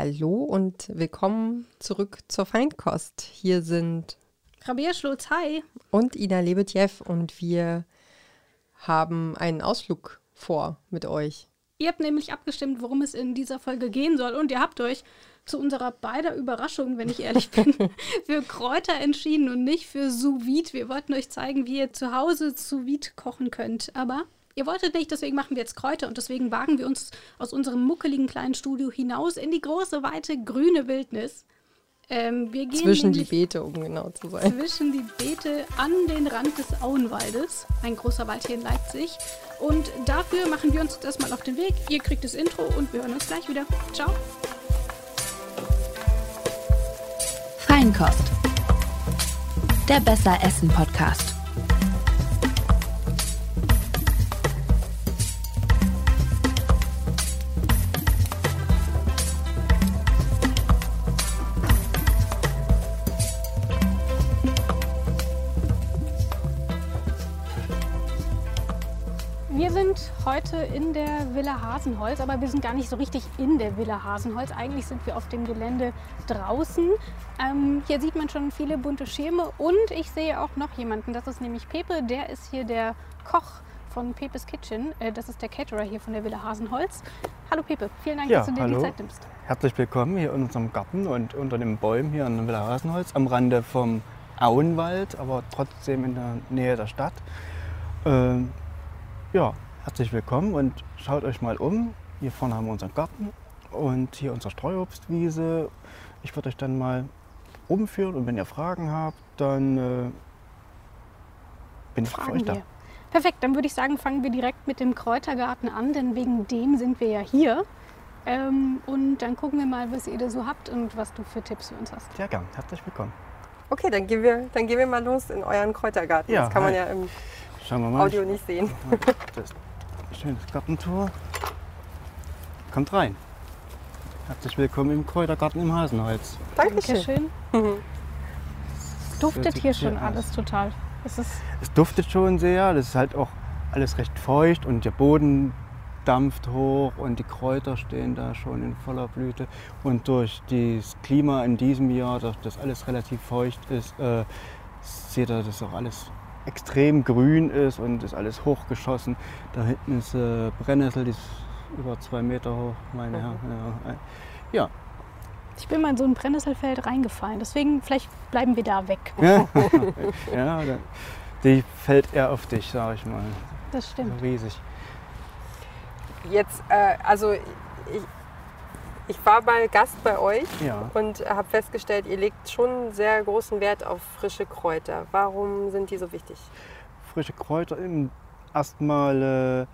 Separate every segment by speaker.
Speaker 1: Hallo und willkommen zurück zur Feindkost. Hier sind
Speaker 2: Rabia Schlotz, hi.
Speaker 1: und Ina Lebetjew und wir haben einen Ausflug vor mit euch.
Speaker 2: Ihr habt nämlich abgestimmt, worum es in dieser Folge gehen soll und ihr habt euch zu unserer beider Überraschung, wenn ich ehrlich bin, für Kräuter entschieden und nicht für sous -Vide. Wir wollten euch zeigen, wie ihr zu Hause sous kochen könnt, aber ihr wolltet nicht, deswegen machen wir jetzt Kräuter und deswegen wagen wir uns aus unserem muckeligen kleinen Studio hinaus in die große, weite, grüne Wildnis. Ähm, wir gehen
Speaker 1: Zwischen die Beete, um genau zu sein.
Speaker 2: zwischen die Beete an den Rand des Auenwaldes. Ein großer Wald hier in Leipzig. Und dafür machen wir uns jetzt erstmal auf den Weg. Ihr kriegt das Intro und wir hören uns gleich wieder. Ciao.
Speaker 3: Feinkost. Der Besser Essen Podcast.
Speaker 2: Wir sind heute in der Villa Hasenholz, aber wir sind gar nicht so richtig in der Villa Hasenholz. Eigentlich sind wir auf dem Gelände draußen. Ähm, hier sieht man schon viele bunte Schirme und ich sehe auch noch jemanden. Das ist nämlich Pepe, der ist hier der Koch von Pepes Kitchen. Äh, das ist der Caterer hier von der Villa Hasenholz. Hallo Pepe, vielen Dank,
Speaker 4: Ja,
Speaker 2: dass du dir
Speaker 4: hallo.
Speaker 2: die Zeit nimmst.
Speaker 4: Herzlich willkommen hier in unserem Garten und unter den Bäumen hier in Villa Hasenholz am Rande vom Auenwald, aber trotzdem in der Nähe der Stadt. Ähm, ja, herzlich willkommen und schaut euch mal um. Hier vorne haben wir unseren Garten und hier unsere Streuobstwiese. Ich würde euch dann mal umführen und wenn ihr Fragen habt, dann äh, bin ich für euch da.
Speaker 2: wir. Perfekt, dann würde ich sagen, fangen wir direkt mit dem Kräutergarten an, denn wegen dem sind wir ja hier. Ähm, und dann gucken wir mal, was ihr da so habt und was du für Tipps für uns hast.
Speaker 4: Sehr gern, herzlich willkommen.
Speaker 1: Okay, dann gehen wir, dann gehen wir mal los in euren Kräutergarten.
Speaker 4: Ja,
Speaker 1: das kann man ja im
Speaker 4: Schauen wir mal.
Speaker 1: Audio nicht sehen.
Speaker 4: Das ist ein schönes Gartentor. Kommt rein. Herzlich willkommen im Kräutergarten im Hasenholz.
Speaker 1: Dankeschön.
Speaker 2: Dankeschön. Es duftet hier schon
Speaker 4: aus.
Speaker 2: alles total. Es ist
Speaker 4: Es duftet schon sehr, das ist halt auch alles recht feucht und der Boden dampft hoch und die Kräuter stehen da schon in voller Blüte. Und durch das Klima in diesem Jahr, dass das alles relativ feucht ist, äh, seht ihr, dass auch alles extrem grün ist und ist alles hochgeschossen. Da hinten ist äh, Brennnessel, die ist über zwei Meter hoch, meine Herren. Ja, äh, ja,
Speaker 2: Ich bin mal in so ein Brennnesselfeld reingefallen, deswegen vielleicht bleiben wir da weg.
Speaker 4: ja, die fällt eher auf dich, sage ich mal.
Speaker 2: Das stimmt.
Speaker 4: So riesig.
Speaker 1: Jetzt, äh, also ich, ich war mal Gast bei euch
Speaker 4: Ja.
Speaker 1: und habe festgestellt, ihr legt schon sehr großen Wert auf frische Kräuter. Warum sind die so wichtig?
Speaker 4: frische Kräuter. Erstmal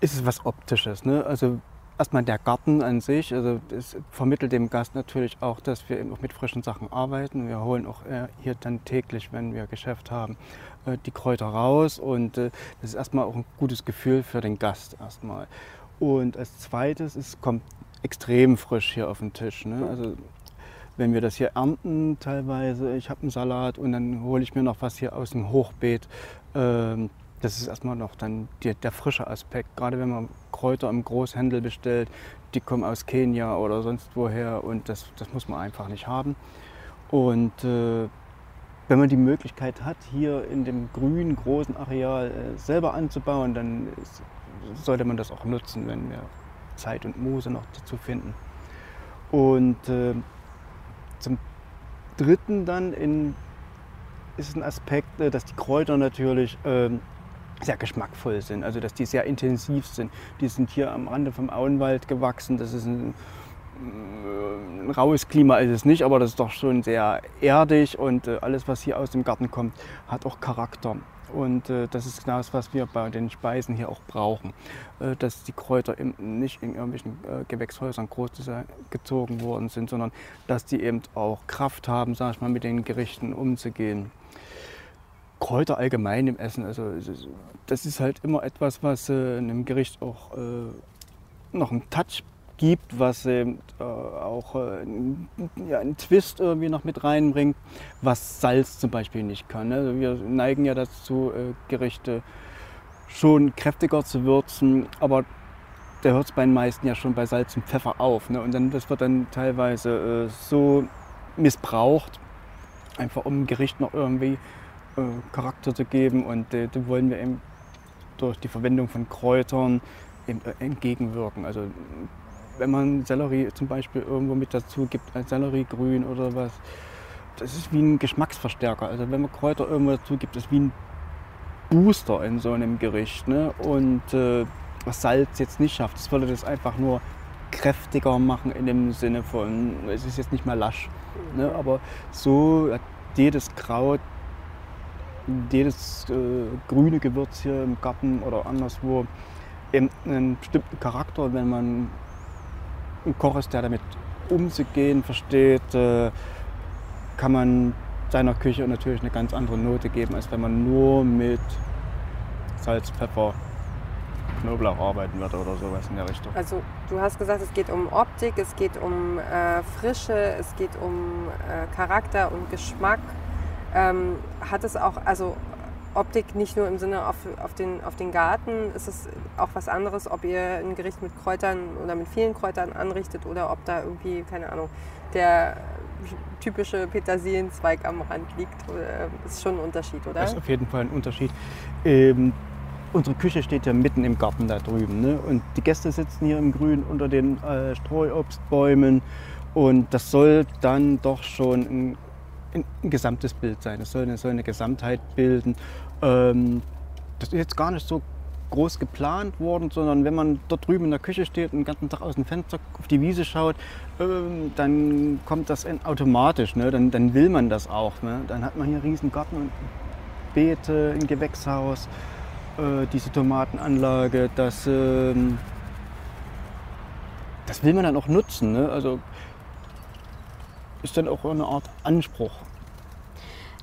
Speaker 4: äh, ist es was Optisches. Ne? Also erstmal der Garten an sich. Also es vermittelt dem Gast natürlich auch, dass wir eben auch mit frischen Sachen arbeiten. Wir holen auch äh, hier dann täglich, wenn wir Geschäft haben, äh, die Kräuter raus. Und äh, das ist erstmal auch ein gutes Gefühl für den Gast erstmal. Und als zweites, es kommt extrem frisch hier auf den Tisch. Ne? Also wenn wir das hier ernten teilweise, ich habe einen Salat und dann hole ich mir noch was hier aus dem Hochbeet. Ähm, das ist erstmal noch dann die, der frische Aspekt. Gerade wenn man Kräuter im Großhändel bestellt, die kommen aus Kenia oder sonst woher und das, das muss man einfach nicht haben. Und äh, wenn man die Möglichkeit hat, hier in dem grünen, großen Areal äh, selber anzubauen, dann ist, sollte man das auch nutzen, wenn wir Zeit und Muße noch dazu finden. Und äh, zum Dritten dann in, ist ein Aspekt, äh, dass die Kräuter natürlich ähm, sehr geschmackvoll sind, also dass die sehr intensiv sind. Die sind hier am Rande vom Auenwald gewachsen. Das ist ein, äh, ein raues Klima ist es nicht, aber das ist doch schon sehr erdig und äh, alles, was hier aus dem Garten kommt, hat auch Charakter. Und äh, das ist genau das, was wir bei den Speisen hier auch brauchen. Äh, dass die Kräuter eben nicht in irgendwelchen äh, Gewächshäusern großgezogen worden sind, sondern dass die eben auch Kraft haben, sag ich mal, mit den Gerichten umzugehen. Kräuter allgemein im Essen, also das ist halt immer etwas, was äh, einem Gericht auch äh, noch einen Touch gibt, was eben, äh, auch äh, einen, ja, einen Twist irgendwie noch mit reinbringt, was Salz zum Beispiel nicht kann. Also wir neigen ja dazu, äh, Gerichte schon kräftiger zu würzen, aber da hört es bei den meisten ja schon bei Salz und Pfeffer auf. Ne? Und dann, das wird dann teilweise äh, so missbraucht, einfach um dem Gericht noch irgendwie äh, Charakter zu geben. Und äh, da wollen wir eben durch die Verwendung von Kräutern äh, entgegenwirken. Also wenn man Sellerie zum Beispiel irgendwo mit dazu gibt, ein Selleriegrün oder was, das ist wie ein Geschmacksverstärker. Also wenn man Kräuter irgendwo dazu gibt, ist wie ein Booster in so einem Gericht. Ne? Und äh, was Salz jetzt nicht schafft, das würde das einfach nur kräftiger machen in dem Sinne von, es ist jetzt nicht mehr lasch. Ne? Aber so hat jedes Kraut, jedes äh, grüne Gewürz hier im Garten oder anderswo eben einen bestimmten Charakter. Wenn man ein Koch ist, der damit umzugehen versteht, äh, kann man seiner Küche natürlich eine ganz andere Note geben, als wenn man nur mit Salz, Pfeffer, Knoblauch arbeiten würde oder sowas in der Richtung.
Speaker 1: Also du hast gesagt, es geht um Optik, es geht um äh, Frische, es geht um äh, Charakter und Geschmack. Ähm, hat es auch, also Optik nicht nur im Sinne auf, auf, den, auf den Garten, ist es auch was anderes, ob ihr ein Gericht mit Kräutern oder mit vielen Kräutern anrichtet oder ob da irgendwie, keine Ahnung, der typische Petersilienzweig am Rand liegt. Das ist schon ein Unterschied, oder?
Speaker 4: Das ist auf jeden Fall ein Unterschied. Ähm, unsere Küche steht ja mitten im Garten da drüben. Ne? Und die Gäste sitzen hier im Grün unter den äh, Streuobstbäumen. Und das soll dann doch schon ein, ein, gesamtes Bild sein. Es soll soll eine Gesamtheit bilden. Ähm, das ist jetzt gar nicht so groß geplant worden, sondern wenn man dort drüben in der Küche steht und den ganzen Tag aus dem Fenster auf die Wiese schaut, ähm, dann kommt das automatisch. Ne? Dann, dann, will man das auch. Ne? Dann hat man hier einen riesen Garten und Beete, ein Gewächshaus, äh, diese Tomatenanlage. Das, äh, das will man dann auch nutzen. Ne? Also ist dann auch eine Art Anspruch.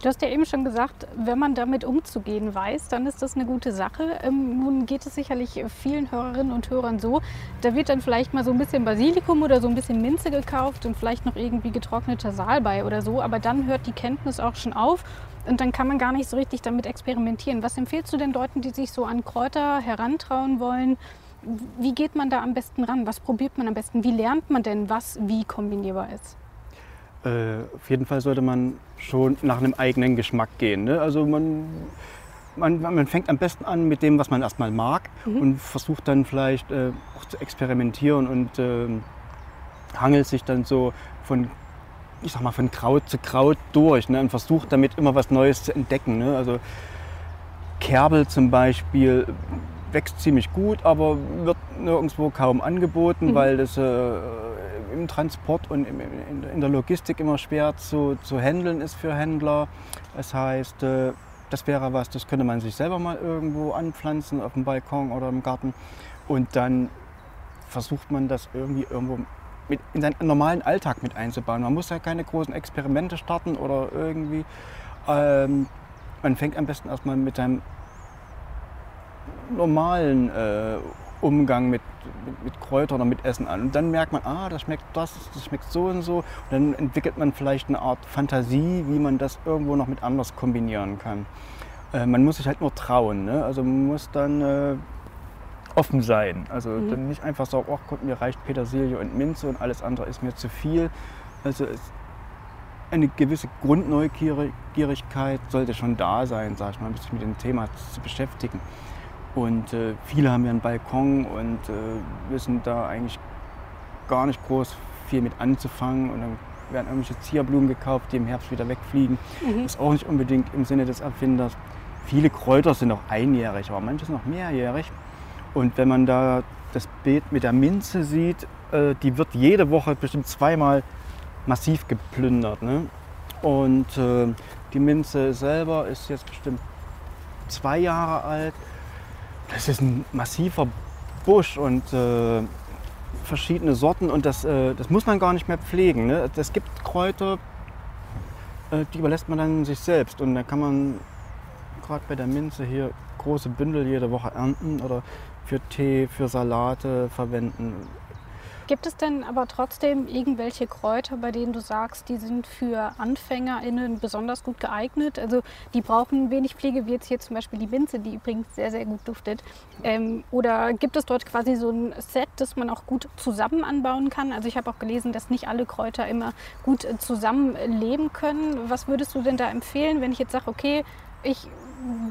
Speaker 2: Du hast ja eben schon gesagt, wenn man damit umzugehen weiß, dann ist das eine gute Sache. Ähm, nun geht es sicherlich vielen Hörerinnen und Hörern so, da wird dann vielleicht mal so ein bisschen Basilikum oder so ein bisschen Minze gekauft und vielleicht noch irgendwie getrockneter Salbei oder so, aber dann hört die Kenntnis auch schon auf und dann kann man gar nicht so richtig damit experimentieren. Was empfiehlst du den Leuten, die sich so an Kräuter herantrauen wollen? Wie geht man da am besten ran? Was probiert man am besten? Wie lernt man denn, was wie kombinierbar ist?
Speaker 4: Äh, auf jeden Fall sollte man schon nach einem eigenen Geschmack gehen. Ne? Also man, man, man, fängt am besten an mit dem, was man erstmal mag mhm. und versucht dann vielleicht äh, auch zu experimentieren und äh, hangelt sich dann so von, ich sag mal, von Kraut zu Kraut durch ne? und versucht damit immer was Neues zu entdecken. Ne? Also Kerbel zum Beispiel wächst ziemlich gut, aber wird nirgendwo kaum angeboten, mhm. weil das äh, im Transport und in der Logistik immer schwer zu, zu handeln ist für Händler. Das heißt, äh, das wäre was, das könnte man sich selber mal irgendwo anpflanzen, auf dem Balkon oder im Garten. Und dann versucht man das irgendwie irgendwo mit in seinen normalen Alltag mit einzubauen. Man muss ja keine großen Experimente starten oder irgendwie. Ähm, man fängt am besten erstmal mit seinem normalen äh, Umgang mit, mit, mit, Kräutern oder mit Essen an. Und dann merkt man, ah, das schmeckt das, das schmeckt so und so. Und dann entwickelt man vielleicht eine Art Fantasie, wie man das irgendwo noch mit anders kombinieren kann. Äh, man muss sich halt nur trauen. Ne? Also man muss dann äh, offen sein. Also mhm. dann nicht einfach sagen, oh Gott, mir reicht Petersilie und Minze und alles andere ist mir zu viel. Also eine gewisse Grundneugierigkeit sollte schon da sein, sag ich mal, sich mit dem Thema zu beschäftigen. Und äh, viele haben ja einen Balkon und äh, wissen da eigentlich gar nicht groß viel mit anzufangen. Und dann werden irgendwelche Zierblumen gekauft, die im Herbst wieder wegfliegen. Mhm. Das ist auch nicht unbedingt im Sinne des Erfinders. Viele Kräuter sind auch einjährig, aber manche sind noch mehrjährig. Und wenn man da das Beet mit der Minze sieht, äh, die wird jede Woche bestimmt zweimal massiv geplündert. Ne? Und äh, die Minze selber ist jetzt bestimmt zwei Jahre alt das ist ein massiver Busch und äh, verschiedene Sorten und das, äh, das muss man gar nicht mehr pflegen. Ne? Es gibt Kräuter, äh, die überlässt man dann sich selbst und da kann man gerade bei der Minze hier große Bündel jede Woche ernten oder für Tee, für Salate verwenden.
Speaker 2: Gibt es denn aber trotzdem irgendwelche Kräuter, bei denen du sagst, die sind für AnfängerInnen besonders gut geeignet? Also die brauchen wenig Pflege, wie jetzt hier zum Beispiel die Minze, die übrigens sehr, sehr gut duftet. Ähm, oder gibt es dort quasi so ein Set, das man auch gut zusammen anbauen kann? Also ich habe auch gelesen, dass nicht alle Kräuter immer gut äh, zusammen leben können. Was würdest du denn da empfehlen, wenn ich jetzt sage, okay, ich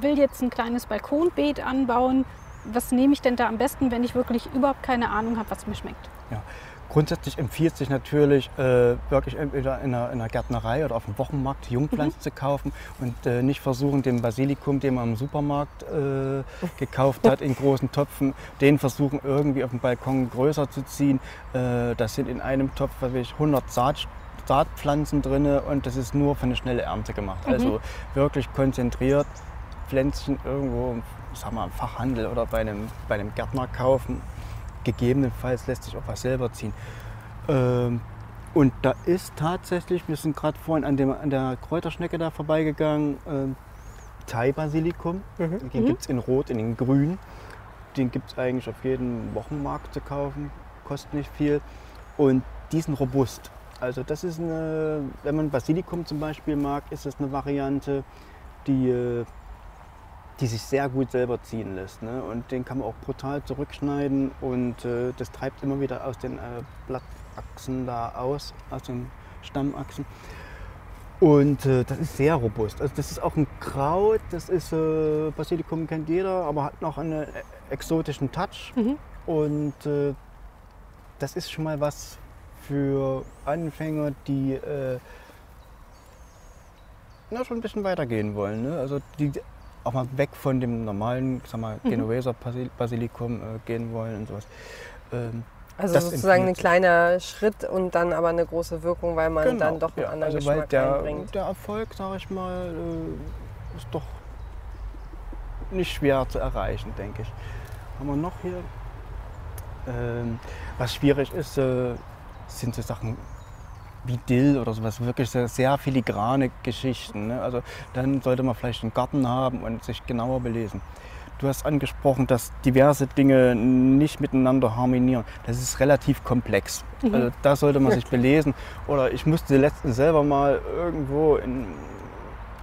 Speaker 2: will jetzt ein kleines Balkonbeet anbauen, was nehme ich denn da am besten, wenn ich wirklich überhaupt keine Ahnung habe, was mir schmeckt?
Speaker 4: Ja. Grundsätzlich empfiehlt sich natürlich äh, wirklich entweder in einer, in einer, Gärtnerei oder auf dem Wochenmarkt Jungpflanzen mhm. zu kaufen und äh, nicht versuchen, den Basilikum, den man im Supermarkt äh, gekauft hat, in großen Töpfen, den versuchen irgendwie auf dem Balkon größer zu ziehen. Äh, das sind in einem Topf ich, 100 Saat, Saatpflanzen drin und das ist nur für eine schnelle Ernte gemacht. Mhm. Also wirklich konzentriert Pflänzchen irgendwo sag mal, im Fachhandel oder bei einem, bei einem Gärtner kaufen. Gegebenenfalls lässt sich auch was selber ziehen. Ähm, und da ist tatsächlich, wir sind gerade vorhin an, dem, an der Kräuterschnecke da vorbeigegangen, äh, Thai-Basilikum. Mhm. Den mhm. gibt es in Rot, in den Grün. Den gibt es eigentlich auf jedem Wochenmarkt zu kaufen, kostet nicht viel. Und die sind robust. Also das ist eine, wenn man Basilikum zum Beispiel mag, ist das eine Variante, die äh, die sich sehr gut selber ziehen lässt. Ne? Und den kann man auch brutal zurückschneiden und äh, das treibt immer wieder aus den äh, Blattachsen da aus, aus den Stammachsen. Und äh, das ist sehr robust. Also das ist auch ein Kraut, das ist äh, Basilikum kennt jeder, aber hat noch einen äh, exotischen Touch. Mhm. Und äh, das ist schon mal was für Anfänger, die na, schon ein bisschen weitergehen wollen. Ne? Also die auch mal weg von dem normalen, sag mal, mhm. Genueser Basilikum äh, gehen wollen und sowas. Ähm,
Speaker 1: also sozusagen ein kleiner Schritt und dann aber eine große Wirkung, weil man genau, dann doch einen ja, anderen also Geschmack
Speaker 4: der,
Speaker 1: reinbringt.
Speaker 4: Der Erfolg, sage ich mal, äh, ist doch nicht schwer zu erreichen, denke ich. Haben wir noch hier? Ähm, was schwierig ist, äh, sind so Sachen wie Dill oder sowas, wirklich sehr, sehr filigrane Geschichten. Ne? Also dann sollte man vielleicht einen Garten haben und sich genauer belesen. Du hast angesprochen, dass diverse Dinge nicht miteinander harmonieren. Das ist relativ komplex. Mhm. Also da sollte man sich belesen. Oder ich musste letztens selber mal irgendwo in,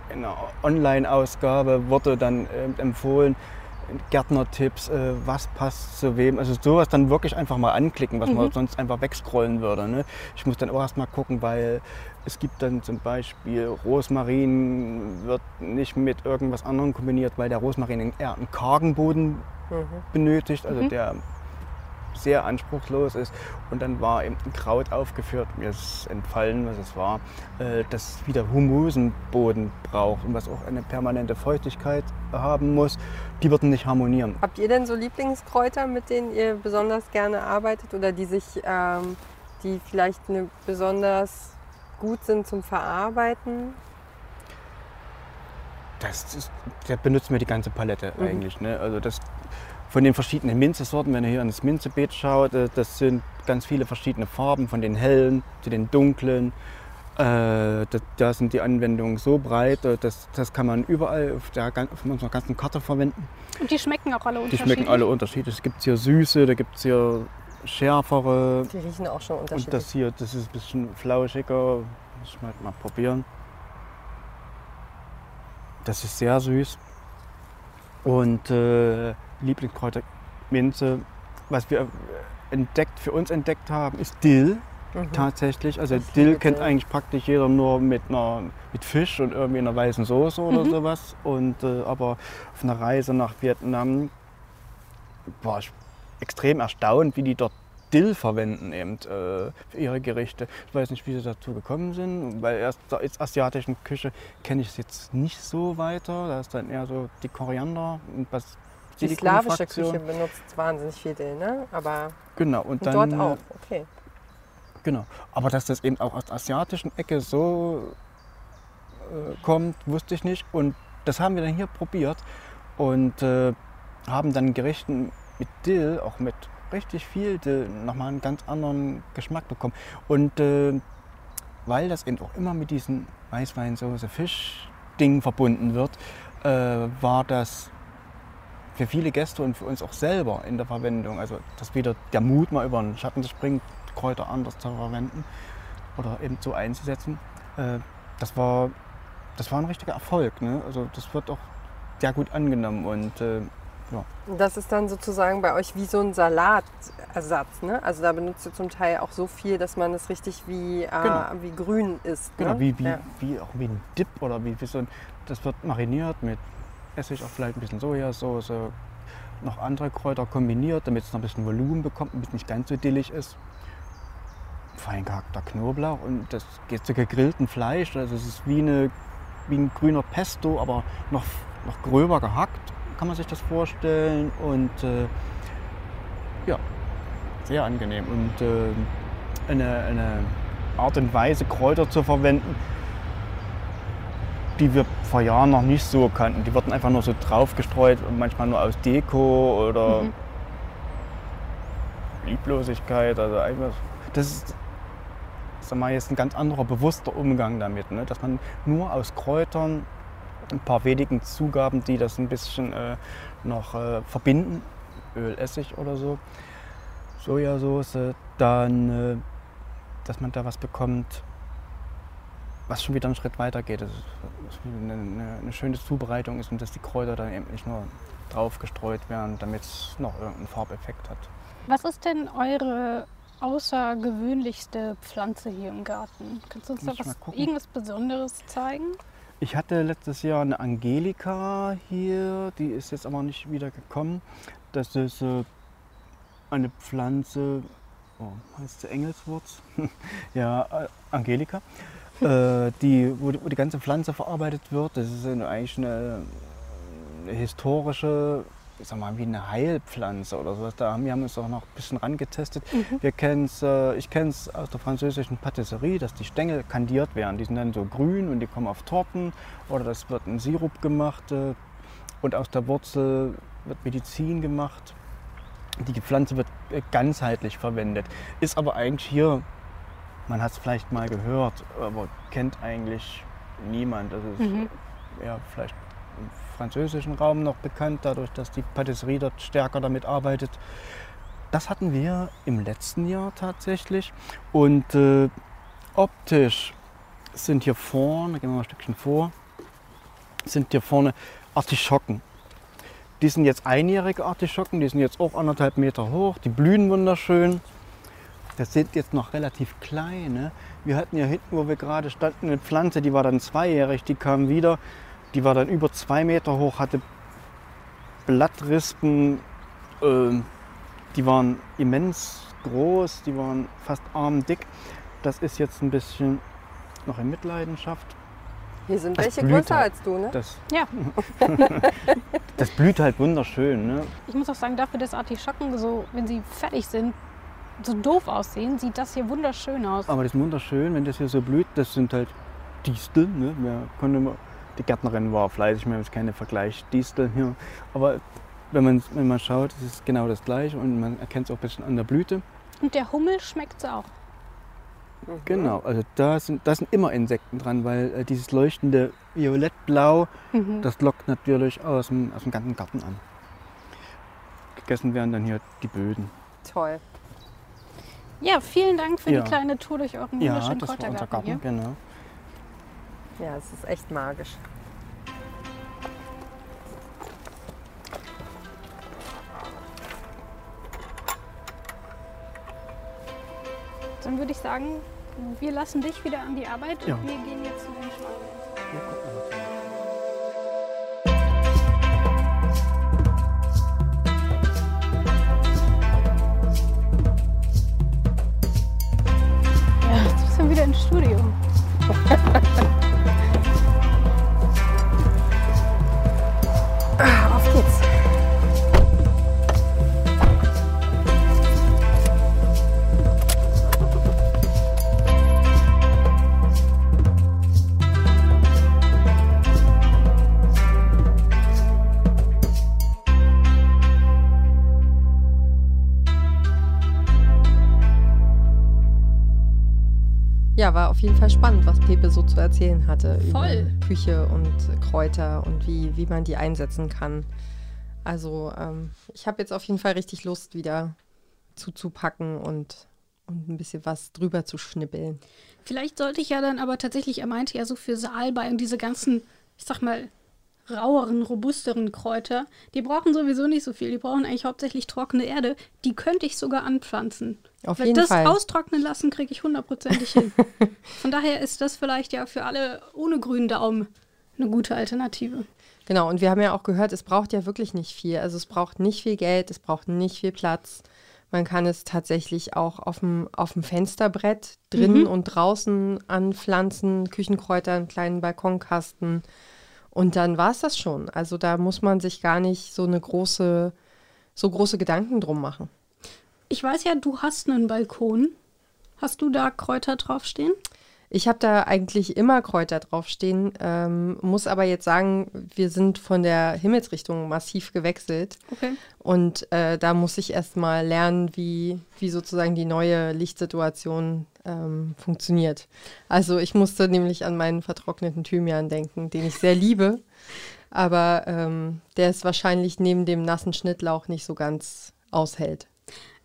Speaker 4: in einer Online-Ausgabe wurde dann äh, empfohlen, Gärtner-Tipps, äh, was passt zu wem. Also sowas dann wirklich einfach mal anklicken, was mhm. man sonst einfach wegscrollen würde. Ne? Ich muss dann auch erst mal gucken, weil es gibt dann zum Beispiel Rosmarin wird nicht mit irgendwas anderem kombiniert, weil der Rosmarin eher einen kargen Boden mhm. benötigt, also mhm. der sehr anspruchslos ist. Und dann war eben ein Kraut aufgeführt, mir ist entfallen, was es war, äh, das wieder humusen Boden braucht und was auch eine permanente Feuchtigkeit haben muss. Die würden nicht harmonieren.
Speaker 1: Habt ihr denn so Lieblingskräuter, mit denen ihr besonders gerne arbeitet oder die sich, ähm, die vielleicht eine besonders gut sind zum Verarbeiten?
Speaker 4: Das ist, der benutzt mir die ganze Palette mhm. eigentlich. Ne? Also das von den verschiedenen Minzesorten, wenn ihr hier an das Minzebeet schaut, äh, das sind ganz viele verschiedene Farben, von den hellen zu den dunklen. Äh, da, sind die Anwendungen so breit, äh, das, das kann man überall auf, der, auf unserer ganzen Karte verwenden.
Speaker 2: Und die schmecken auch alle
Speaker 4: unterschiedlich? Die schmecken alle unterschiedlich. Es gibt hier süße, da gibt es hier schärfere.
Speaker 1: Die riechen auch schon unterschiedlich.
Speaker 4: Und das hier, das ist ein bisschen flauschiger. Muss ich mal, mal probieren. Das ist sehr süß. Und äh, Lieblingskräuter Minze. Was wir entdeckt, für uns entdeckt haben, ist Dill. Mhm. Tatsächlich. Also Dill kennt Dill. eigentlich praktisch jeder nur mit, einer, mit Fisch und irgendwie einer weißen Soße oder mhm. sowas. Und, äh, aber auf einer Reise nach Vietnam war ich extrem erstaunt, wie die dort Dill verwenden eben, äh, für ihre Gerichte. Ich weiß nicht, wie sie dazu gekommen sind, weil erst der asiatischen Küche kenne ich es jetzt nicht so weiter. Da ist dann eher so die Koriander und was
Speaker 1: die slawische Küche benutzt wahnsinnig viel Dill, ne? Aber
Speaker 4: genau, und dann,
Speaker 1: dort auch, okay.
Speaker 4: Genau, aber dass das eben auch aus der asiatischen Ecke so äh, kommt, wusste ich nicht. Und das haben wir dann hier probiert und äh, haben dann Gerichten mit Dill, auch mit richtig viel Dill, nochmal einen ganz anderen Geschmack bekommen. Und äh, weil das eben auch immer mit diesen Weißweinsoße Fisch-Ding verbunden wird, äh, war das für viele Gäste und für uns auch selber in der Verwendung. Also, dass wieder der Mut mal über den Schatten zu springen, Kräuter anders zu verwenden oder eben so einzusetzen. Äh, das, war, das war ein richtiger Erfolg. Ne? Also das wird auch sehr gut angenommen und äh, ja.
Speaker 1: Das ist dann sozusagen bei euch wie so ein Salatersatz, ne? Also da benutzt ihr zum Teil auch so viel, dass man es richtig wie, äh,
Speaker 4: Genau.
Speaker 1: wie grün isst.
Speaker 4: Genau,
Speaker 1: ne?
Speaker 4: wie, wie,
Speaker 1: Ja.
Speaker 4: wie, auch wie ein Dip oder wie, wie so ein, das wird mariniert mit Essig, auch vielleicht ein bisschen Sojasauce, noch andere Kräuter kombiniert, damit es noch ein bisschen Volumen bekommt, damit es nicht ganz so dillig ist. Fein gehackter Knoblauch und das geht zu gegrillten Fleisch. Also es ist wie, eine, wie ein grüner Pesto, aber noch, noch gröber gehackt, kann man sich das vorstellen. Und äh, ja, sehr angenehm. Und äh, eine, eine Art und Weise, Kräuter zu verwenden, die wir vor Jahren noch nicht so kannten. Die wurden einfach nur so draufgestreut, und manchmal nur aus Deko oder
Speaker 2: Mhm.
Speaker 4: Lieblosigkeit. Also einfach, das ist sag mal, jetzt ein ganz anderer bewusster Umgang damit, ne? dass man nur aus Kräutern, ein paar wenigen Zugaben, die das ein bisschen äh, noch äh, verbinden, Öl, Essig oder so, Sojasauce, dann, äh, dass man da was bekommt, was schon wieder einen Schritt weiter geht. Das ist, das ist eine, eine, schöne Zubereitung ist und dass die Kräuter dann eben nicht nur drauf gestreut werden, damit es noch irgendeinen Farbeffekt hat.
Speaker 2: Was ist denn eure außergewöhnlichste Pflanze hier im Garten? Kannst du uns da
Speaker 4: Muss
Speaker 2: was, irgendwas Besonderes zeigen?
Speaker 4: Ich hatte letztes Jahr eine Angelika hier, die ist jetzt aber nicht wieder gekommen. Das ist äh, eine Pflanze, oh, heißt sie Engelswurz? ja, äh, Angelika, äh, die, wo, die- wo die ganze Pflanze verarbeitet wird. Das ist eine, eigentlich eine, eine historische, ich sag mal, wie eine Heilpflanze oder sowas. Da haben wir haben uns auch noch ein bisschen rangetestet. Wir kennen's, äh, ich kenne es aus der französischen Patisserie, dass die Stängel kandiert werden. Die sind dann so grün und die kommen auf Torten oder das wird in Sirup gemacht äh, und aus der Wurzel wird Medizin gemacht. Die Pflanze wird äh, ganzheitlich verwendet, ist aber eigentlich hier, man hat es vielleicht mal gehört, aber kennt eigentlich niemand. Das ist
Speaker 2: Mhm.
Speaker 4: eher vielleicht im französischen Raum noch bekannt, dadurch, dass die Patisserie dort stärker damit arbeitet. Das hatten wir im letzten Jahr tatsächlich. Und äh, optisch sind hier vorne, gehen wir mal ein Stückchen vor, sind hier vorne Artischocken. Die sind jetzt einjährige Artischocken, die sind jetzt auch anderthalb Meter hoch, die blühen wunderschön. Das sind jetzt noch relativ kleine. Wir hatten ja hinten, wo wir gerade standen, eine Pflanze, die war dann zweijährig, die kam wieder. Die war dann über zwei Meter hoch, hatte Blattrispen, ähm, die waren immens groß, die waren fast armdick. Das ist jetzt ein bisschen noch in Mitleidenschaft.
Speaker 1: Hier sind
Speaker 4: Das
Speaker 1: welche größer
Speaker 4: halt.
Speaker 1: als du, ne?
Speaker 4: Das,
Speaker 2: Ja,
Speaker 4: das blüht halt wunderschön. Ne?
Speaker 2: ich muss auch sagen, dafür, dass Artischocken so, wenn sie fertig sind, so doof aussehen, sieht das hier wunderschön aus.
Speaker 4: Aber das ist wunderschön, wenn das hier so blüht. Das sind halt Disteln. Ne? Wir immer, die Gärtnerin war fleißig, wir haben jetzt keine Vergleichsdisteln hier. Aber wenn man, wenn man schaut, es ist genau das gleiche und man erkennt es auch ein bisschen an der Blüte.
Speaker 2: Und der Hummel schmeckt auch.
Speaker 4: Genau, also da sind, da sind immer Insekten dran, weil äh, dieses leuchtende Violettblau,
Speaker 2: Mhm.
Speaker 4: das lockt natürlich aus dem, aus dem ganzen Garten an. Gegessen werden dann hier die Böden.
Speaker 1: Toll.
Speaker 2: Ja, vielen Dank für
Speaker 4: Ja.
Speaker 2: die kleine Tour durch euren
Speaker 4: Ja,
Speaker 2: wunderschönen
Speaker 4: das war unser
Speaker 2: Kräutergarten hier.
Speaker 4: Garten, genau.
Speaker 1: Ja, es ist echt magisch.
Speaker 2: Dann würde ich sagen, wir lassen dich wieder an die Arbeit
Speaker 4: Ja.
Speaker 2: und wir gehen jetzt zu den Schwalben.
Speaker 1: Jeden Fall spannend, was Pepe so zu erzählen hatte
Speaker 2: Voll.
Speaker 1: über Küche und Kräuter und wie, wie man die einsetzen kann. Also ähm, ich habe jetzt auf jeden Fall richtig Lust, wieder zuzupacken und,
Speaker 5: und ein bisschen was drüber zu schnippeln.
Speaker 2: Vielleicht sollte ich ja dann aber tatsächlich, er meinte ja so für Saalbei und diese ganzen, ich sag mal, raueren, robusteren Kräuter, die brauchen sowieso nicht so viel. Die brauchen eigentlich hauptsächlich trockene Erde. Die könnte ich sogar anpflanzen.
Speaker 5: Auf
Speaker 2: Weil
Speaker 5: jeden
Speaker 2: das
Speaker 5: Fall.
Speaker 2: austrocknen lassen, kriege ich hundertprozentig hin. Von daher ist das vielleicht ja für alle ohne grünen Daumen eine gute Alternative.
Speaker 5: Genau, und wir haben ja auch gehört, es braucht ja wirklich nicht viel. Also es braucht nicht viel Geld, es braucht nicht viel Platz. Man kann es tatsächlich auch auf dem, auf dem Fensterbrett drinnen und draußen anpflanzen, Küchenkräuter, einen kleinen Balkonkasten. Und dann war es das schon. Also da muss man sich gar nicht so eine große, so große Gedanken drum machen.
Speaker 2: Ich weiß ja, du hast einen Balkon. Hast du da Kräuter draufstehen?
Speaker 5: Ich habe da eigentlich immer Kräuter draufstehen, ähm, muss aber jetzt sagen, wir sind von der Himmelsrichtung massiv gewechselt.
Speaker 2: Okay.
Speaker 5: Und äh, da muss ich erst mal lernen, wie, wie sozusagen die neue Lichtsituation ähm, funktioniert. Also ich musste nämlich an meinen vertrockneten Thymian denken, den ich sehr liebe. Aber ähm, der es wahrscheinlich neben dem nassen Schnittlauch nicht so ganz aushält.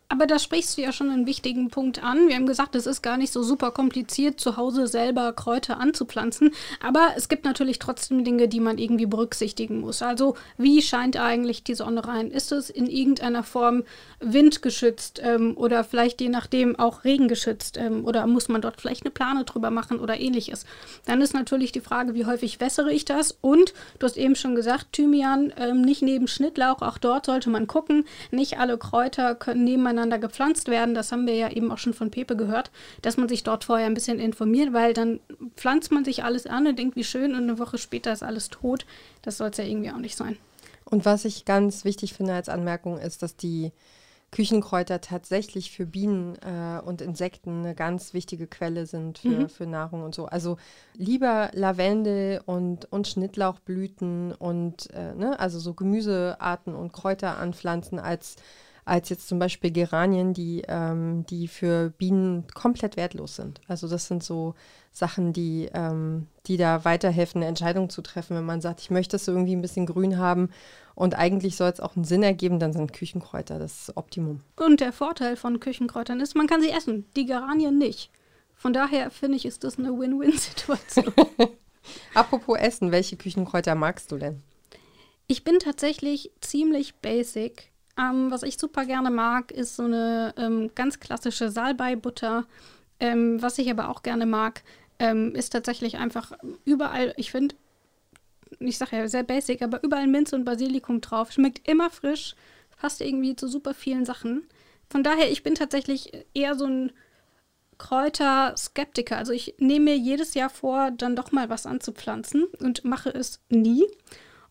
Speaker 2: Aber da sprichst du ja schon einen wichtigen Punkt an. Wir haben gesagt, es ist gar nicht so super kompliziert, zu Hause selber Kräuter anzupflanzen. Aber es gibt natürlich trotzdem Dinge, die man irgendwie berücksichtigen muss. Also, wie scheint eigentlich die Sonne rein? Ist es in irgendeiner Form windgeschützt ähm, oder vielleicht je nachdem auch regengeschützt? Ähm, oder muss man dort vielleicht eine Plane drüber machen oder ähnliches? Dann ist natürlich die Frage, wie häufig wässere ich das? Und du hast eben schon gesagt, Thymian ähm, nicht neben Schnittlauch. Auch dort sollte man gucken. Nicht alle Kräuter können nebeneinander gepflanzt werden. Das haben wir ja eben auch schon von Pepe gehört, dass man sich dort vorher ein bisschen informiert, weil dann pflanzt man sich alles an und denkt, wie schön, und eine Woche später ist alles tot. Das soll es ja irgendwie auch nicht sein.
Speaker 5: Und was ich ganz wichtig finde als Anmerkung ist, dass die Küchenkräuter tatsächlich für Bienen äh, und Insekten eine ganz wichtige Quelle sind für, für Nahrung und so. Also lieber Lavendel und, und Schnittlauchblüten und äh, ne, also so Gemüsearten und Kräuter anpflanzen als als jetzt zum Beispiel Geranien, die, ähm, die für Bienen komplett wertlos sind. Also das sind so Sachen, die, ähm, die da weiterhelfen, eine Entscheidung zu treffen. Wenn man sagt, ich möchte es irgendwie ein bisschen grün haben und eigentlich soll es auch einen Sinn ergeben, dann sind Küchenkräuter das Optimum.
Speaker 2: Und der Vorteil von Küchenkräutern ist, man kann sie essen, die Geranien nicht. Von daher finde ich, ist das eine Win-Win-Situation.
Speaker 5: Apropos Essen, welche Küchenkräuter magst du denn?
Speaker 2: Ich bin tatsächlich ziemlich basic. Ähm, was ich super gerne mag, ist so eine ähm, ganz klassische Salbei-Butter. Ähm, was ich aber auch gerne mag, ähm, ist tatsächlich einfach überall, ich finde, ich sage ja sehr basic, aber überall Minze und Basilikum drauf. Schmeckt immer frisch, passt irgendwie zu super vielen Sachen. Von daher, ich bin tatsächlich eher so ein Kräuter-Skeptiker. Also ich nehme mir jedes Jahr vor, dann doch mal was anzupflanzen und mache es nie.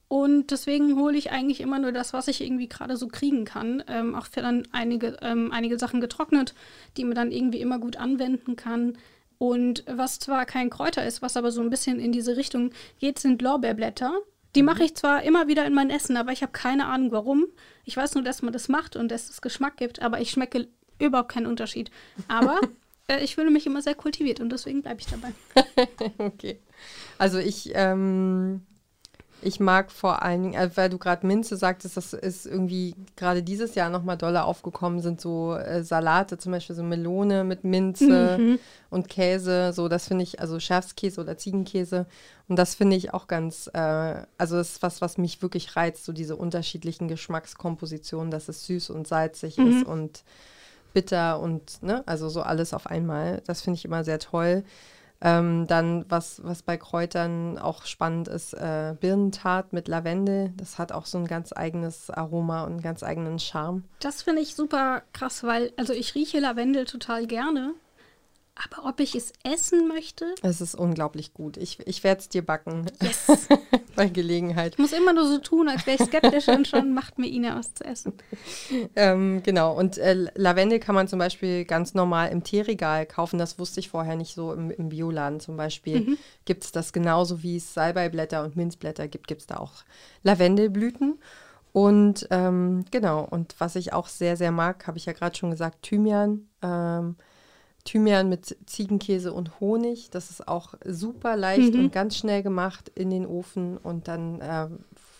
Speaker 2: Und deswegen hole ich eigentlich immer nur das, was ich irgendwie gerade so kriegen kann. Ähm, auch für dann einige, ähm, einige Sachen getrocknet, die man dann irgendwie immer gut anwenden kann. Und was zwar kein Kräuter ist, was aber so ein bisschen in diese Richtung geht, sind Lorbeerblätter. Die mache ich zwar immer wieder in mein Essen, aber ich habe keine Ahnung warum. Ich weiß nur, dass man das macht und dass es Geschmack gibt, aber ich schmecke überhaupt keinen Unterschied. Aber äh, ich fühle mich immer sehr kultiviert und deswegen bleibe ich dabei.
Speaker 5: okay. Also ich, ähm, ich mag vor allen Dingen, äh, weil du gerade Minze sagtest, das ist irgendwie gerade dieses Jahr nochmal doller aufgekommen, sind so äh, Salate, zum Beispiel so Melone mit Minze und Käse. So, das finde ich, also Schafskäse oder Ziegenkäse. Und das finde ich auch ganz, äh, also das ist was, was mich wirklich reizt, so diese unterschiedlichen Geschmackskompositionen, dass es süß und salzig ist und bitter und, ne, also so alles auf einmal. Das finde ich immer sehr toll. Ähm, dann, was, was bei Kräutern auch spannend ist, äh, Birnentat mit Lavendel. Das hat auch so ein ganz eigenes Aroma und einen ganz eigenen Charme.
Speaker 2: Das finde ich super krass, weil, also ich rieche Lavendel total gerne. Aber ob ich es essen möchte?
Speaker 5: Es ist unglaublich gut. Ich, ich werde es dir backen.
Speaker 2: Yes.
Speaker 5: bei Gelegenheit.
Speaker 2: Ich muss immer nur so tun, als wäre ich skeptisch und schon macht mir Ina was zu essen.
Speaker 5: Ähm, genau. Und äh, Lavendel kann man zum Beispiel ganz normal im Teeregal kaufen. Das wusste ich vorher nicht so. Im, im Bioladen zum Beispiel
Speaker 2: Mhm.
Speaker 5: gibt es das genauso wie es Salbeiblätter und Minzblätter gibt, gibt es da auch Lavendelblüten. Und ähm, genau, und was ich auch sehr, sehr mag, habe ich ja gerade schon gesagt, Thymian. Ähm, Thymian mit Ziegenkäse und Honig. Das ist auch super leicht
Speaker 2: Mhm.
Speaker 5: und ganz schnell gemacht in den Ofen und dann äh,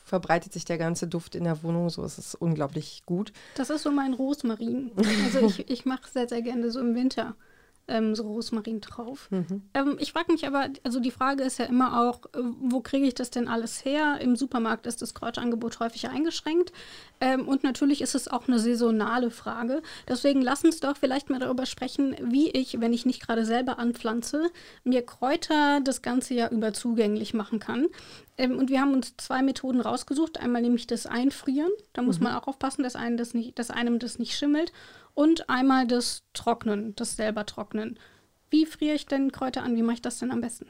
Speaker 5: verbreitet sich der ganze Duft in der Wohnung. So ist es unglaublich gut.
Speaker 2: Das ist so mein Rosmarin. Also ich, ich mache sehr, sehr gerne so im Winter ähm, so Rosmarin drauf.
Speaker 5: Mhm.
Speaker 2: Ähm, ich frage mich aber, also die Frage ist ja immer auch, äh, wo kriege ich das denn alles her? Im Supermarkt ist das Kräuterangebot häufig eingeschränkt. Ähm, und natürlich ist es auch eine saisonale Frage. Deswegen lass uns doch vielleicht mal darüber sprechen, wie ich, wenn ich nicht gerade selber anpflanze, mir Kräuter das ganze Jahr über zugänglich machen kann. Ähm, und wir haben uns zwei Methoden rausgesucht. Einmal nämlich das Einfrieren. Da muss
Speaker 5: Mhm.
Speaker 2: man auch aufpassen, dass, einem das, nicht, dass einem das nicht schimmelt. Und einmal das Trocknen, das selber Trocknen. Wie friere ich denn Kräuter an? Wie mache ich das denn am besten?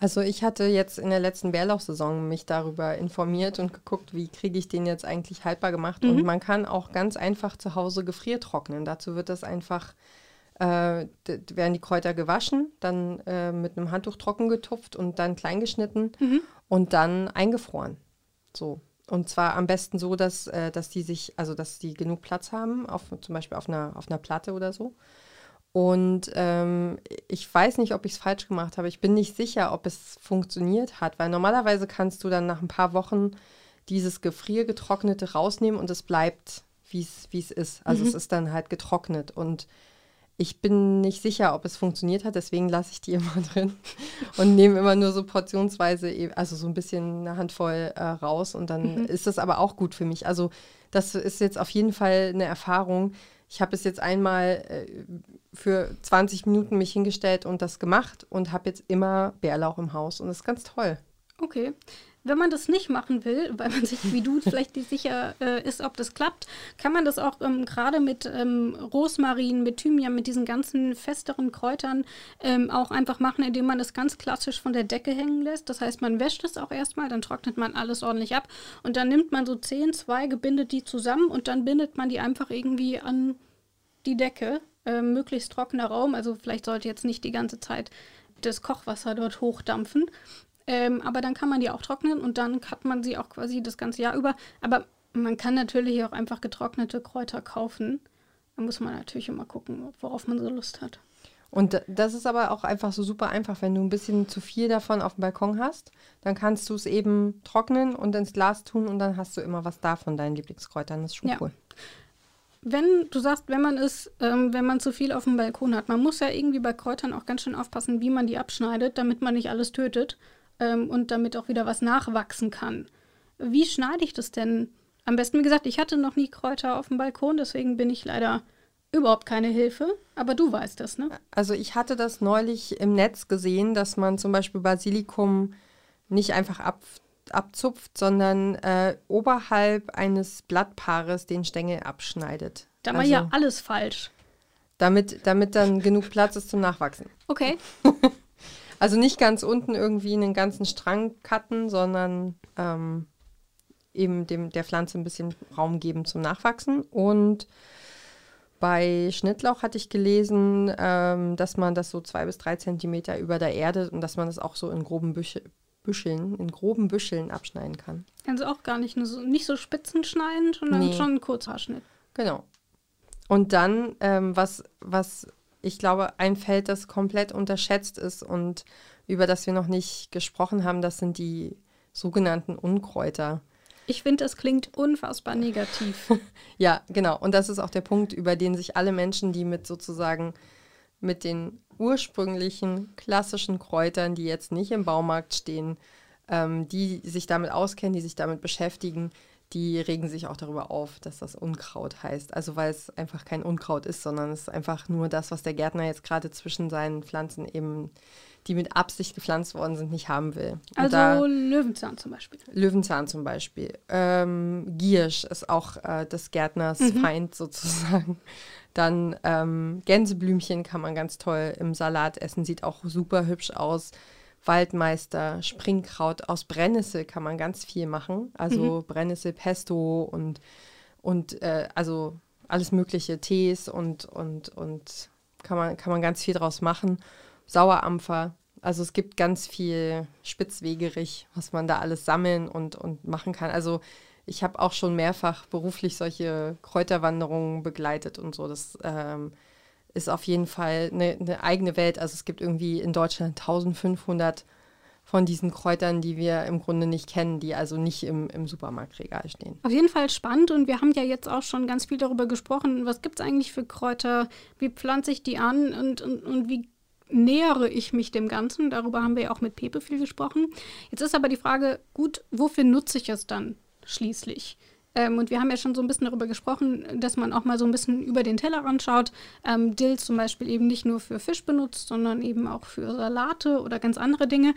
Speaker 5: Also ich hatte jetzt in der letzten Bärlauchsaison mich darüber informiert und geguckt, wie kriege ich den jetzt eigentlich haltbar gemacht. Und man kann auch ganz einfach zu Hause gefriertrocknen. Dazu wird das einfach, äh, werden die Kräuter gewaschen, dann äh, mit einem Handtuch trocken getupft und dann klein geschnitten und dann eingefroren. So. Und zwar am besten so, dass, äh, dass die sich, also dass die genug Platz haben, auf, zum Beispiel auf einer, auf einer Platte oder so. Und ähm, ich weiß nicht, ob ich es falsch gemacht habe. Ich bin nicht sicher, ob es funktioniert hat, weil normalerweise kannst du dann nach ein paar Wochen dieses Gefriergetrocknete rausnehmen und es bleibt, wie es ist. Also es ist dann halt getrocknet. Und ich bin nicht sicher, ob es funktioniert hat, deswegen lasse ich die immer drin und nehme immer nur so portionsweise, e- also so ein bisschen eine Handvoll äh, raus und dann ist das aber auch gut für mich. Also das ist jetzt auf jeden Fall eine Erfahrung. Ich habe es jetzt einmal äh, für 20 Minuten mich hingestellt und das gemacht und habe jetzt immer Bärlauch im Haus und das ist ganz toll.
Speaker 2: Okay. Wenn man das nicht machen will, weil man sich wie du vielleicht nicht sicher äh, ist, ob das klappt, kann man das auch ähm, gerade mit ähm, Rosmarin, mit Thymian, mit diesen ganzen festeren Kräutern ähm, auch einfach machen, indem man das ganz klassisch von der Decke hängen lässt. Das heißt, man wäscht es auch erstmal, dann trocknet man alles ordentlich ab und dann nimmt man so zehn Zweige, bindet die zusammen und dann bindet man die einfach irgendwie an die Decke, äh, möglichst trockener Raum. Also vielleicht sollte jetzt nicht die ganze Zeit das Kochwasser dort hochdampfen. Ähm, aber dann kann man die auch trocknen und dann hat man sie auch quasi das ganze Jahr über. Aber man kann natürlich auch einfach getrocknete Kräuter kaufen. Da muss man natürlich immer gucken, worauf man so Lust hat.
Speaker 5: Und da- das ist aber auch einfach so super einfach, wenn du ein bisschen zu viel davon auf dem Balkon hast, dann kannst du es eben trocknen und ins Glas tun und dann hast du immer was da von deinen Lieblingskräutern. Das ist schon
Speaker 2: Ja.
Speaker 5: cool.
Speaker 2: Wenn du sagst, wenn man es, ähm, wenn man zu viel auf dem Balkon hat, man muss ja irgendwie bei Kräutern auch ganz schön aufpassen, wie man die abschneidet, damit man nicht alles tötet ähm, und damit auch wieder was nachwachsen kann. Wie schneide ich das denn? Am besten, wie gesagt, ich hatte noch nie Kräuter auf dem Balkon, deswegen bin ich leider überhaupt keine Hilfe. Aber du weißt das, ne?
Speaker 5: Also ich hatte das neulich im Netz gesehen, dass man zum Beispiel Basilikum nicht einfach ab, abzupft, sondern äh, oberhalb eines Blattpaares den Stängel abschneidet.
Speaker 2: Da war
Speaker 5: also,
Speaker 2: ja alles falsch.
Speaker 5: damit, damit dann genug Platz ist zum Nachwachsen.
Speaker 2: Okay.
Speaker 5: Also nicht ganz unten irgendwie einen ganzen Strang cutten, sondern ähm, eben dem, der Pflanze ein bisschen Raum geben zum Nachwachsen. Und bei Schnittlauch hatte ich gelesen, ähm, dass man das so zwei bis drei Zentimeter über der Erde und dass man das auch so in groben Büsche, Büscheln, in groben Büscheln abschneiden kann.
Speaker 2: Also auch gar nicht, nur so, nicht so spitzen schneiden, sondern
Speaker 5: Nee.
Speaker 2: schon ein Kurzhaarschnitt.
Speaker 5: Genau. Und dann, ähm, was, was ich glaube, ein Feld, das komplett unterschätzt ist und über das wir noch nicht gesprochen haben, das sind die sogenannten Unkräuter.
Speaker 2: Ich finde, das klingt unfassbar negativ.
Speaker 5: Ja, genau. Und das ist auch der Punkt, über den sich alle Menschen, die mit sozusagen mit den ursprünglichen klassischen Kräutern, die jetzt nicht im Baumarkt stehen, ähm, die sich damit auskennen, die sich damit beschäftigen, die regen sich auch darüber auf, dass das Unkraut heißt. Also weil es einfach kein Unkraut ist, sondern es ist einfach nur das, was der Gärtner jetzt gerade zwischen seinen Pflanzen eben, die mit Absicht gepflanzt worden sind, nicht haben will. Und
Speaker 2: Also
Speaker 5: da-
Speaker 2: Löwenzahn zum Beispiel.
Speaker 5: Löwenzahn zum Beispiel. Ähm, Giersch ist auch äh, des Gärtners Feind sozusagen. Dann ähm, Gänseblümchen kann man ganz toll im Salat essen, sieht auch super hübsch aus. Waldmeister, Springkraut aus Brennnessel kann man ganz viel machen. Also Brennnessel-Pesto und, und äh, also alles mögliche Tees und, und, und kann, man, kann man ganz viel draus machen. Sauerampfer. Also es gibt ganz viel Spitzwegerich, was man da alles sammeln und, und machen kann. Also ich habe auch schon mehrfach beruflich solche Kräuterwanderungen begleitet und so. Das ähm, ist auf jeden Fall eine, eine eigene Welt. Also es gibt irgendwie in Deutschland 1500 von diesen Kräutern, die wir im Grunde nicht kennen, die also nicht im, im Supermarktregal stehen.
Speaker 2: Auf jeden Fall spannend und wir haben ja jetzt auch schon ganz viel darüber gesprochen, was gibt es eigentlich für Kräuter, wie pflanze ich die an und, und, und wie nähere ich mich dem Ganzen. Darüber haben wir ja auch mit Pepe viel gesprochen. Jetzt ist aber die Frage, gut, wofür nutze ich es dann schließlich? Ähm, und wir haben ja schon so ein bisschen darüber gesprochen, dass man auch mal so ein bisschen über den Tellerrand schaut. Ähm, Dill zum Beispiel eben nicht nur für Fisch benutzt, sondern eben auch für Salate oder ganz andere Dinge.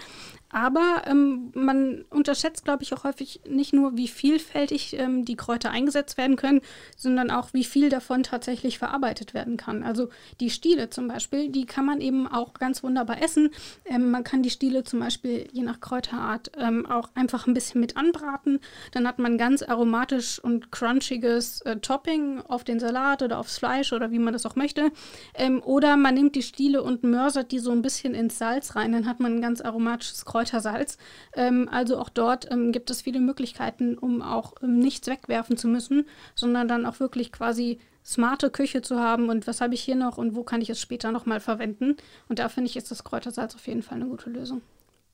Speaker 2: Aber ähm, man unterschätzt, glaube ich, auch häufig nicht nur, wie vielfältig ähm, die Kräuter eingesetzt werden können, sondern auch, wie viel davon tatsächlich verarbeitet werden kann. Also die Stiele zum Beispiel, die kann man eben auch ganz wunderbar essen. Ähm, man kann die Stiele zum Beispiel je nach Kräuterart ähm, auch einfach ein bisschen mit anbraten. Dann hat man ganz aromatisch und crunchiges äh, Topping auf den Salat oder aufs Fleisch oder wie man das auch möchte. Ähm, oder man nimmt die Stiele und mörsert die so ein bisschen ins Salz rein. Dann hat man ein ganz aromatisches Kräuter Kräutersalz. Ähm, also auch dort ähm, gibt es viele Möglichkeiten, um auch ähm, nichts wegwerfen zu müssen, sondern dann auch wirklich quasi smarte Küche zu haben und was habe ich hier noch und wo kann ich es später nochmal verwenden. Und da finde ich, ist das Kräutersalz auf jeden Fall eine gute Lösung.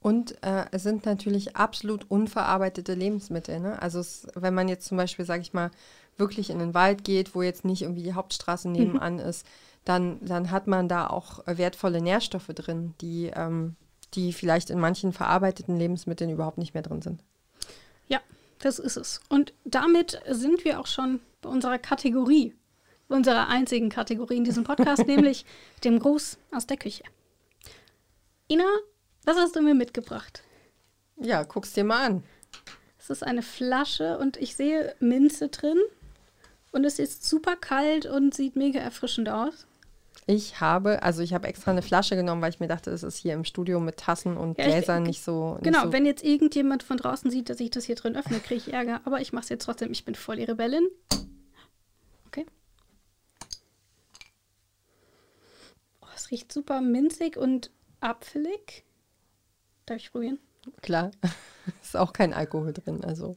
Speaker 5: Und äh, es sind natürlich absolut unverarbeitete Lebensmittel. Ne? Also es, wenn man jetzt zum Beispiel, sage ich mal, wirklich in den Wald geht, wo jetzt nicht irgendwie die Hauptstraße mhm. nebenan mhm. ist, dann, dann hat man da auch wertvolle Nährstoffe drin, die ähm, die vielleicht in manchen verarbeiteten Lebensmitteln überhaupt nicht mehr drin sind.
Speaker 2: Ja, das ist es. Und damit sind wir auch schon bei unserer Kategorie, unserer einzigen Kategorie in diesem Podcast, nämlich dem Gruß aus der Küche. Ina, was hast du mir mitgebracht?
Speaker 5: Ja, guck's dir mal an.
Speaker 2: Es ist eine Flasche und ich sehe Minze drin. Und es ist super kalt und sieht mega erfrischend aus.
Speaker 5: Ich habe, also ich habe extra eine Flasche genommen, weil ich mir dachte, das ist hier im Studio mit Tassen und ja, Gläsern nicht so.
Speaker 2: Genau,
Speaker 5: so
Speaker 2: wenn jetzt irgendjemand von draußen sieht, dass ich das hier drin öffne, kriege ich Ärger. Aber ich mache es jetzt trotzdem. Ich bin voll die Rebellin. Okay. Oh, es riecht super minzig und apfelig. Darf ich probieren?
Speaker 5: Klar. ist auch kein Alkohol drin, also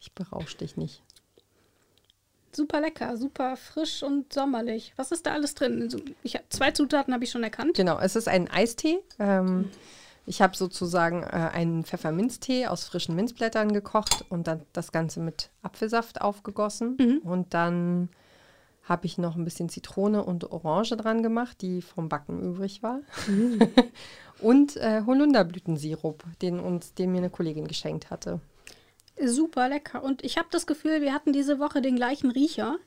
Speaker 5: ich berausche dich nicht.
Speaker 2: Super lecker, super frisch und sommerlich. Was ist da alles drin? Also ich, zwei Zutaten habe ich schon erkannt.
Speaker 5: Genau, es ist ein Eistee. Ähm, ich habe sozusagen äh, einen Pfefferminztee aus frischen Minzblättern gekocht und dann das Ganze mit Apfelsaft aufgegossen. Mhm. Und dann habe ich noch ein bisschen Zitrone und Orange dran gemacht, die vom Backen übrig war. Mhm. und äh, Holunderblütensirup, den, uns, den mir eine Kollegin geschenkt hatte
Speaker 2: super lecker. Und ich habe das Gefühl, wir hatten diese Woche den gleichen Riecher.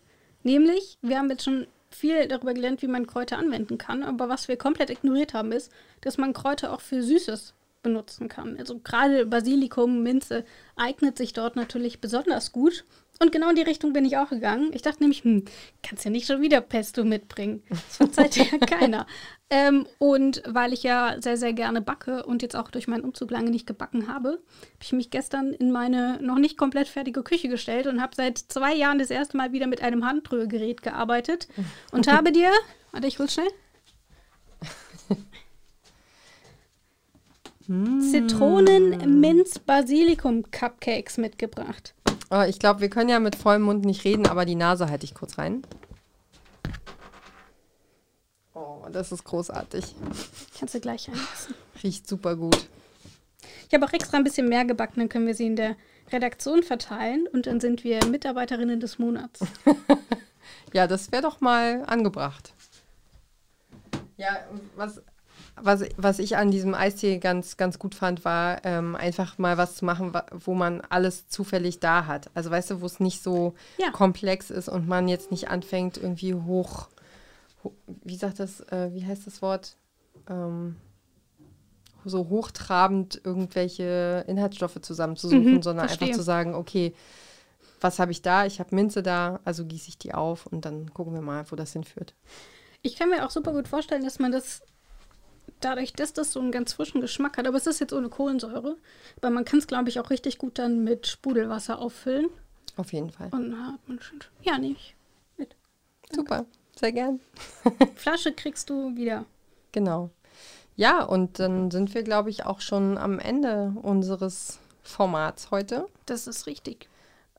Speaker 2: Nämlich, wir haben jetzt schon viel darüber gelernt, wie man Kräuter anwenden kann. Aber was wir komplett ignoriert haben, ist, dass man Kräuter auch für Süßes benutzen kann. Also gerade Basilikum, Minze eignet sich dort natürlich besonders gut. Und genau in die Richtung bin ich auch gegangen. Ich dachte nämlich, hm, kannst ja nicht schon wieder Pesto mitbringen. Das verzeiht ja keiner. Ähm, und weil ich ja sehr, sehr gerne backe und jetzt auch durch meinen Umzug lange nicht gebacken habe, habe ich mich gestern in meine noch nicht komplett fertige Küche gestellt und habe seit zwei Jahren das erste Mal wieder mit einem Handrührgerät gearbeitet und habe dir, warte, ich hol's schnell. Zitronen-Minz-Basilikum-Cupcakes mitgebracht.
Speaker 5: Oh, ich glaube, wir können ja mit vollem Mund nicht reden, aber die Nase halte ich kurz rein. Oh, das ist großartig.
Speaker 2: Kannst du gleich einlassen.
Speaker 5: Riecht super gut.
Speaker 2: Ich habe auch extra ein bisschen mehr gebacken, dann können wir sie in der Redaktion verteilen und dann sind wir Mitarbeiterinnen des Monats.
Speaker 5: ja, das wäre doch mal angebracht. Ja, was was, was ich an diesem Eistee ganz, ganz gut fand, war ähm, einfach mal was zu machen, wo man alles zufällig da hat. Also weißt du, wo es nicht so ja. komplex ist und man jetzt nicht anfängt, irgendwie hoch, ho wie sagt das, äh, wie heißt das Wort? Ähm, so hochtrabend irgendwelche Inhaltsstoffe zusammenzusuchen, mhm, sondern verstehe. einfach zu sagen, okay, was habe ich da? Ich habe Minze da, also gieße ich die auf und dann gucken wir mal, wo das hinführt.
Speaker 2: Ich kann mir auch super gut vorstellen, dass man das dadurch, dass das so einen ganz frischen Geschmack hat, aber es ist jetzt ohne Kohlensäure, weil man kann es, glaube ich, auch richtig gut dann mit Sprudelwasser auffüllen.
Speaker 5: Auf jeden Fall.
Speaker 2: Und dann hat man schon, ja, nehme ich mit.
Speaker 5: Super, sehr gern.
Speaker 2: Flasche kriegst du wieder.
Speaker 5: Genau. Ja, und dann sind wir, glaube ich, auch schon am Ende unseres Formats heute.
Speaker 2: Das ist richtig.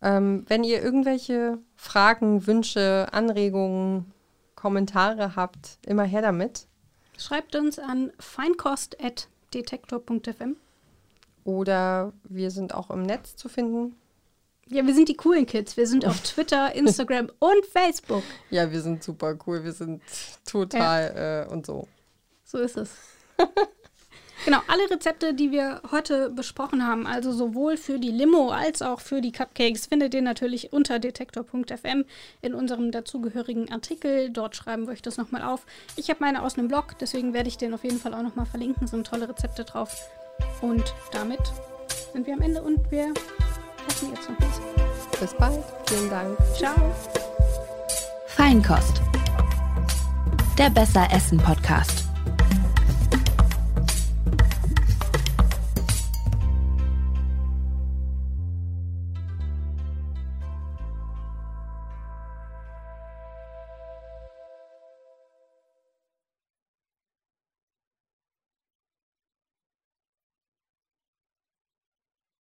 Speaker 5: Ähm, wenn ihr irgendwelche Fragen, Wünsche, Anregungen, Kommentare habt, immer her damit.
Speaker 2: Schreibt uns an feinkost.detektor.fm.
Speaker 5: Oder wir sind auch im Netz zu finden.
Speaker 2: Ja, wir sind die coolen Kids. Wir sind auf Twitter, Instagram und Facebook.
Speaker 5: Ja, wir sind super cool. Wir sind total ja. äh, und so.
Speaker 2: So ist es. genau, alle Rezepte, die wir heute besprochen haben, also sowohl für die Limo als auch für die Cupcakes, findet ihr natürlich unter detektor.fm in unserem dazugehörigen Artikel. Dort schreiben wir euch das nochmal auf. Ich habe meine aus einem Blog, deswegen werde ich den auf jeden Fall auch nochmal verlinken. Es sind tolle Rezepte drauf. Und damit sind wir am Ende und wir hoffen jetzt noch was.
Speaker 5: Bis bald. Vielen Dank.
Speaker 2: Ciao.
Speaker 3: Feinkost. Der Besser Essen Podcast.